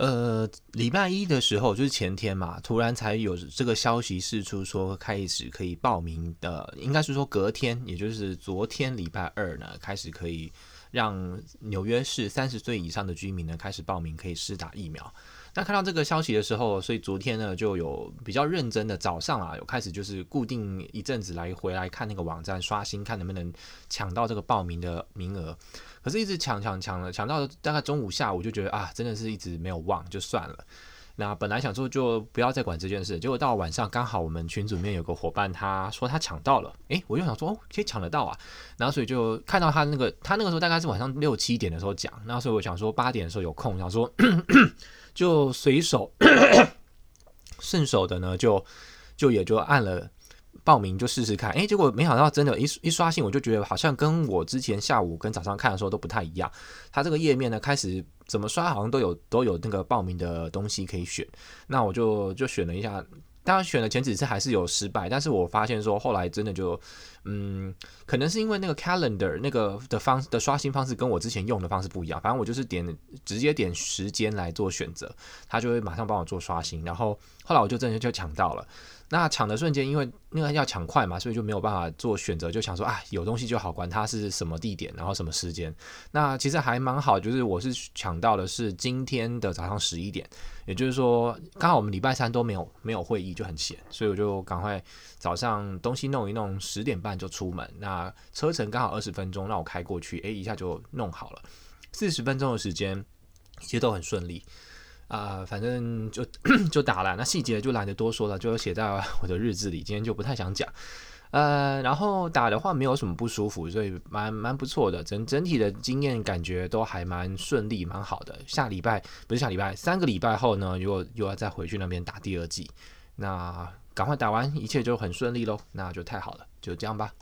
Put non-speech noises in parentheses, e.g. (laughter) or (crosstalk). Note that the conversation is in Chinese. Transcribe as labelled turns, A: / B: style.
A: 呃，礼拜一的时候就是前天嘛，突然才有这个消息释出，说开始可以报名的，应该是说隔天，也就是昨天礼拜二呢，开始可以让纽约市三十岁以上的居民呢开始报名，可以试打疫苗。那看到这个消息的时候，所以昨天呢就有比较认真的早上啊，有开始就是固定一阵子来回来看那个网站刷新，看能不能抢到这个报名的名额。可是，一直抢抢抢了，抢到大概中午下午就觉得啊，真的是一直没有忘，就算了。那本来想说就不要再管这件事，结果到晚上刚好我们群组里面有个伙伴，他说他抢到了，诶，我就想说哦，可以抢得到啊。然后所以就看到他那个，他那个时候大概是晚上六七点的时候讲，那所以我想说八点的时候有空，想说咳咳就随手 (coughs) 顺手的呢，就就也就按了。报名就试试看，诶，结果没想到真的，一一刷新我就觉得好像跟我之前下午跟早上看的时候都不太一样。它这个页面呢，开始怎么刷好像都有都有那个报名的东西可以选。那我就就选了一下，当然选了前几次还是有失败，但是我发现说后来真的就，嗯，可能是因为那个 calendar 那个的方的刷新方式跟我之前用的方式不一样。反正我就是点直接点时间来做选择，它就会马上帮我做刷新。然后后来我就真的就抢到了。那抢的瞬间，因为那个要抢快嘛，所以就没有办法做选择，就想说啊，有东西就好，管它是什么地点，然后什么时间。那其实还蛮好，就是我是抢到的是今天的早上十一点，也就是说刚好我们礼拜三都没有没有会议，就很闲，所以我就赶快早上东西弄一弄，十点半就出门。那车程刚好二十分钟，让我开过去，诶，一下就弄好了，四十分钟的时间，一切都很顺利。啊、反正就 (coughs) 就打了，那细节就懒得多说了，就写在我的日志里。今天就不太想讲，呃，然后打的话没有什么不舒服，所以蛮蛮不错的，整整体的经验感觉都还蛮顺利，蛮好的。下礼拜不是下礼拜，三个礼拜后呢，如果又要再回去那边打第二季，那赶快打完，一切就很顺利喽，那就太好了，就这样吧。